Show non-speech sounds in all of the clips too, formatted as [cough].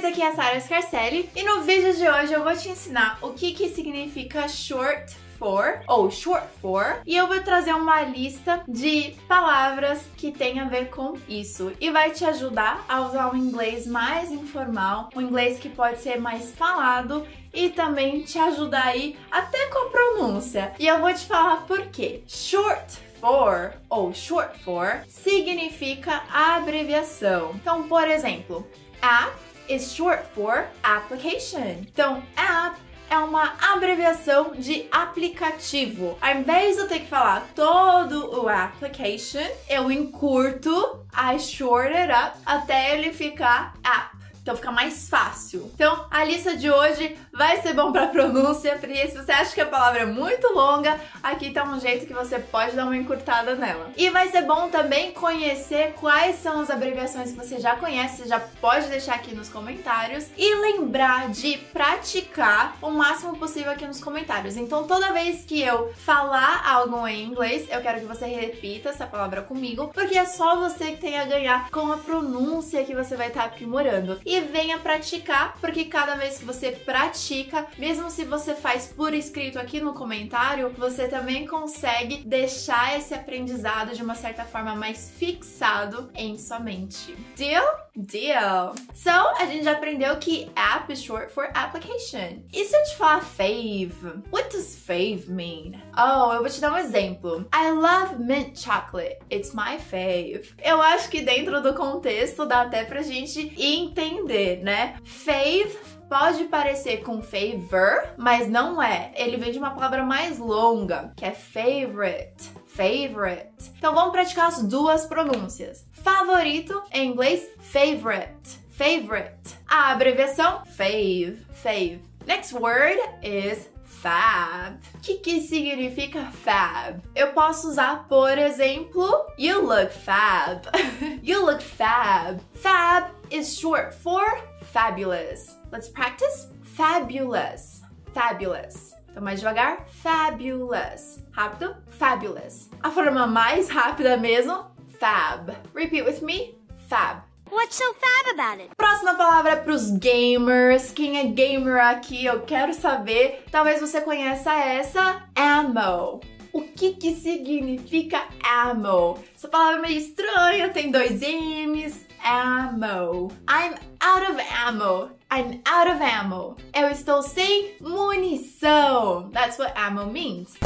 meninas, aqui é a Sara Scarcelli e no vídeo de hoje eu vou te ensinar o que que significa short for ou short for e eu vou trazer uma lista de palavras que tem a ver com isso e vai te ajudar a usar um inglês mais informal, um inglês que pode ser mais falado e também te ajudar aí até com a pronúncia. E eu vou te falar por quê. Short for ou short for significa abreviação. Então, por exemplo, app is short for application. Então, app é uma abreviação de aplicativo. Ao invés de eu ter que falar todo o application, eu encurto, I short it up até ele ficar app. Então fica mais fácil. Então a lista de hoje vai ser bom para pronúncia, porque se você acha que a palavra é muito longa, aqui tá um jeito que você pode dar uma encurtada nela. E vai ser bom também conhecer quais são as abreviações que você já conhece, você já pode deixar aqui nos comentários e lembrar de praticar o máximo possível aqui nos comentários. Então toda vez que eu falar algo em inglês, eu quero que você repita essa palavra comigo, porque é só você que tem a ganhar com a pronúncia que você vai estar aprimorando e venha praticar, porque cada vez que você pratica, mesmo se você faz por escrito aqui no comentário, você também consegue deixar esse aprendizado de uma certa forma mais fixado em sua mente. Deal? Deal! So, a gente já aprendeu que app is short for application. E se eu te falar fave? What does fave mean? Oh, eu vou te dar um exemplo. I love mint chocolate. It's my fave. Eu acho que dentro do contexto dá até pra gente entender né? Fave pode parecer com favor, mas não é. Ele vem de uma palavra mais longa, que é favorite. Favorite. Então vamos praticar as duas pronúncias. Favorito em inglês, favorite. Favorite. A abreviação, fave. Fave. Next word is fab. O que, que significa fab? Eu posso usar, por exemplo, you look fab. [laughs] you look fab. Fab is short for fabulous. Let's practice. Fabulous. Fabulous. Então, mais devagar. Fabulous. Rápido. Fabulous. A forma mais rápida mesmo. Fab. Repeat with me. Fab. What's so fab about it? Próxima palavra para os gamers. Quem é gamer aqui, eu quero saber. Talvez você conheça essa. Ammo. O que que significa ammo? Essa palavra é meio estranha, tem dois M's. Ammo. I'm out of ammo. I'm out of ammo. Eu estou sem munição. That's what ammo means.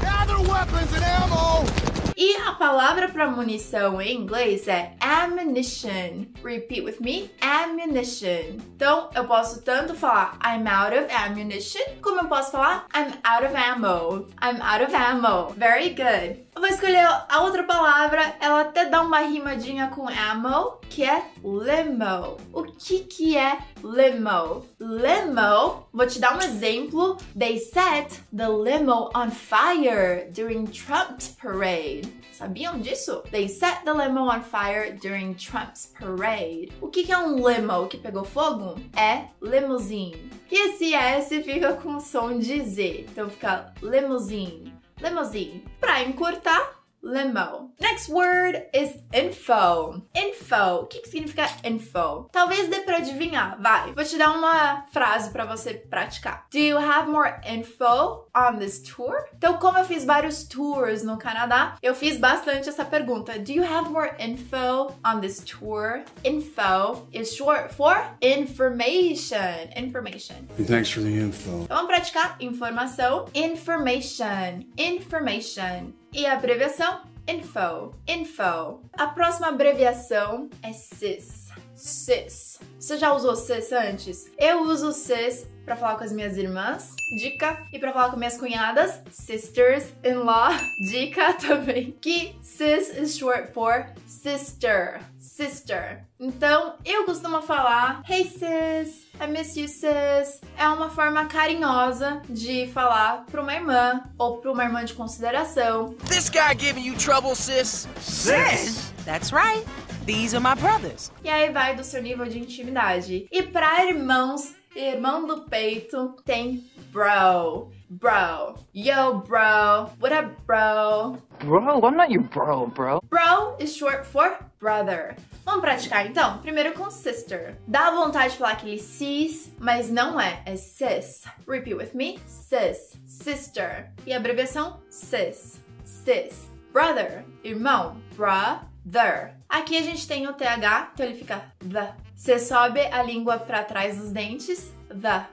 Gather weapons and ammo! E a palavra para munição em inglês é ammunition. Repeat with me: ammunition. Então, eu posso tanto falar I'm out of ammunition, como eu posso falar I'm out of ammo. I'm out of ammo. Very good. Eu vou escolher a outra palavra, ela até dá uma rimadinha com ammo, que é limo. O que que é limo? Limo, vou te dar um exemplo. They set the limo on fire during Trump's parade. Sabiam disso? They set the limo on fire during Trump's parade. O que, que é um limo que pegou fogo? É limousine. E esse S fica com som de Z, então fica limousine. Limousine. Para encurtar, limo. Next word is info. Info. O que, que significa info? Talvez dê pra adivinhar. Vai. Vou te dar uma frase para você praticar. Do you have more info on this tour? Então, como eu fiz vários tours no Canadá, eu fiz bastante essa pergunta. Do you have more info on this tour? Info is short for information. Information. And thanks for the info. Então, vamos praticar informação. Information. Information. E a abreviação info. Info. A próxima abreviação é SIS. SIS. Você já usou SIS antes? Eu uso SIS para falar com as minhas irmãs, dica, e para falar com minhas cunhadas, sisters-in-law, [laughs] dica também. Que sis is short for sister, sister. Então, eu costumo falar Hey sis, I miss you sis. É uma forma carinhosa de falar para uma irmã ou para uma irmã de consideração. This guy giving you trouble, sis? Sis? That's right. These are my brothers. E aí vai do seu nível de intimidade. E para irmãos, irmão do peito, tem bro. Bro. Yo, bro. What up, bro? Bro, I'm not your bro, bro. Bro is short for brother. Vamos praticar então? Primeiro com sister. Dá vontade de falar aquele sis, mas não é, é sis. Repeat with me. Sis. Sister. E a abreviação sis. Sis. Brother. Irmão. Brother. Aqui a gente tem o TH, então ele fica the. Você sobe a língua para trás dos dentes. The.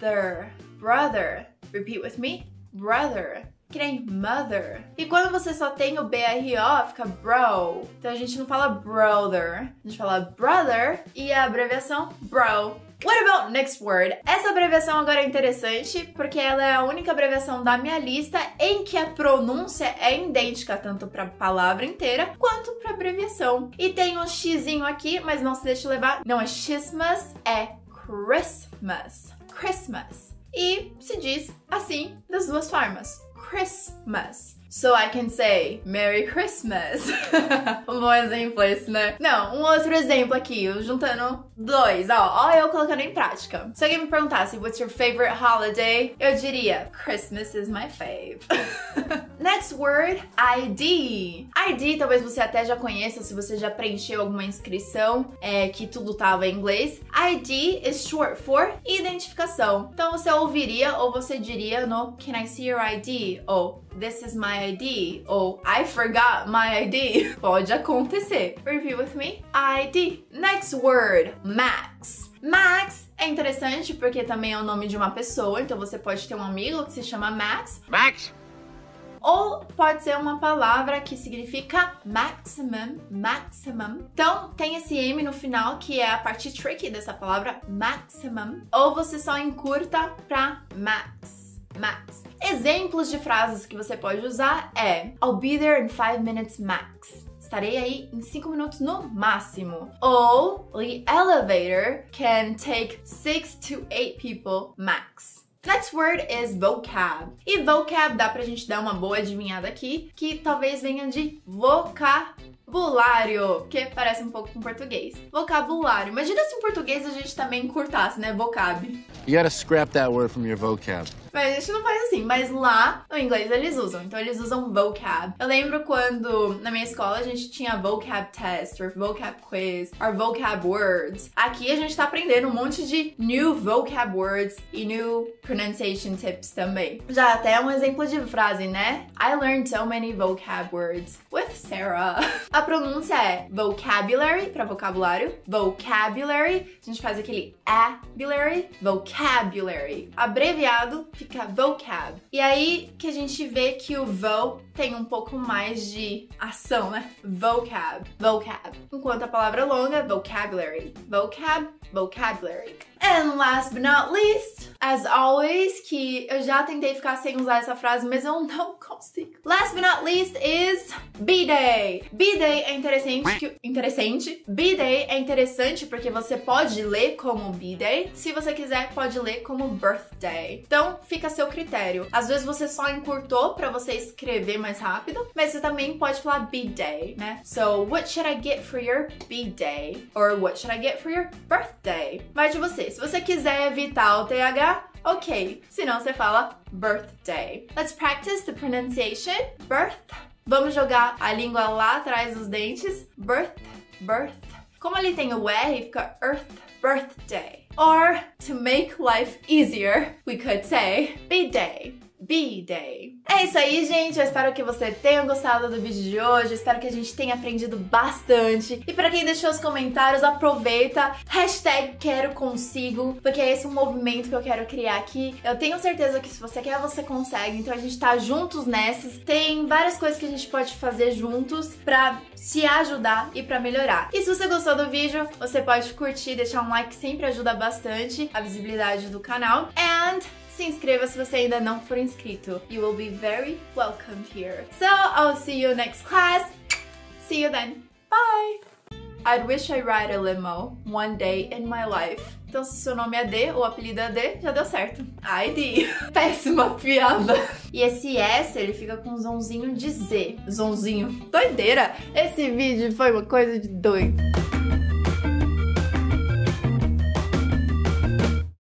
There. Brother. Repeat with me. Brother. Que nem mother. E quando você só tem o BRO, fica bro. Então a gente não fala brother. A gente fala brother e a abreviação bro. What about next word? Essa abreviação agora é interessante porque ela é a única abreviação da minha lista em que a pronúncia é idêntica tanto para a palavra inteira quanto para abreviação. E tem um xizinho aqui, mas não se deixe levar. Não é Christmas, é Christmas. Christmas. E se diz assim das duas formas. Christmas. So I can say Merry Christmas. [laughs] um bom exemplo esse, né? Não, um outro exemplo aqui, juntando dois, ó, ó eu colocando em prática. Se alguém me perguntasse what's your favorite holiday, eu diria Christmas is my fave. [laughs] Next word, ID. ID talvez você até já conheça se você já preencheu alguma inscrição é, que tudo tava em inglês. ID is short for identificação. Então você ouviria ou você diria no Can I see your ID? Ou This is my ID ou I forgot my ID. [laughs] Pode acontecer. Review with me. ID. Next word, Max. Max é interessante porque também é o nome de uma pessoa, então você pode ter um amigo que se chama Max. Max? Ou pode ser uma palavra que significa maximum, maximum. Então tem esse M no final que é a parte tricky dessa palavra, maximum. Ou você só encurta pra max. Max. Exemplos de frases que você pode usar é I'll be there in 5 minutes max. Estarei aí em 5 minutos no máximo. Ou the elevator can take 6 to 8 people max. Next word is vocab. E vocab dá pra gente dar uma boa adivinhada aqui, que talvez venha de vocabulário, que parece um pouco com português. Vocabulário. Imagina se em português a gente também encurtasse, né? Vocab. You gotta scrap that word from your vocab. Mas a gente não faz assim, mas lá no inglês eles usam, então eles usam vocab. Eu lembro quando na minha escola a gente tinha vocab test, or vocab quiz, or vocab words. Aqui a gente tá aprendendo um monte de new vocab words e new pronunciation tips também. Já até um exemplo de frase, né? I learned so many vocab words with Sarah. [laughs] A pronúncia é vocabulary para vocabulário, vocabulary, a gente faz aquele abulary, vocabulary. Abreviado fica vocab. E aí que a gente vê que o vo tem um pouco mais de ação, né? Vocab, vocab. Enquanto a palavra longa, vocabulary. Vocab, vocabulary. And last but not least, as always, que eu já tentei ficar sem usar essa frase, mas eu não Last but not least is B-Day. B-Day é interessante, que, interessante. B-Day é interessante porque você pode ler como B-Day. Se você quiser, pode ler como birthday. Então, fica a seu critério. Às vezes você só encurtou para você escrever mais rápido, mas você também pode falar B-Day, né? So, what should I get for your B-Day? Or what should I get for your birthday? Vai de você. Se você quiser evitar o TH, ok. Senão você fala birthday. Let's practice the pronunciation. Birth. Vamos jogar a língua lá atrás dos dentes. Birth, birth. Como ele tem o R, fica earth, birthday. Or, to make life easier, we could say B-Day. B-Day. É isso aí, gente. Eu espero que você tenha gostado do vídeo de hoje. Espero que a gente tenha aprendido bastante. E para quem deixou os comentários, aproveita. Hashtag quero consigo, porque é esse um movimento que eu quero criar aqui. Eu tenho certeza que se você quer, você consegue. Então a gente tá juntos nessas. Tem várias coisas que a gente pode fazer juntos pra se ajudar e pra melhorar. E se você gostou do vídeo, você pode curtir, deixar um like, sempre ajuda bastante a visibilidade do canal. And se inscreva se você ainda não for inscrito. You will be very welcome here. So, I'll see you next class. See you then. Bye! I'd wish I ride a limo one day in my life. Então, se seu nome é D ou apelido é D, já deu certo. ID. [laughs] Péssima piada. E esse S, ele fica com um zonzinho de Z. Zonzinho. Doideira. Esse vídeo foi uma coisa de doido.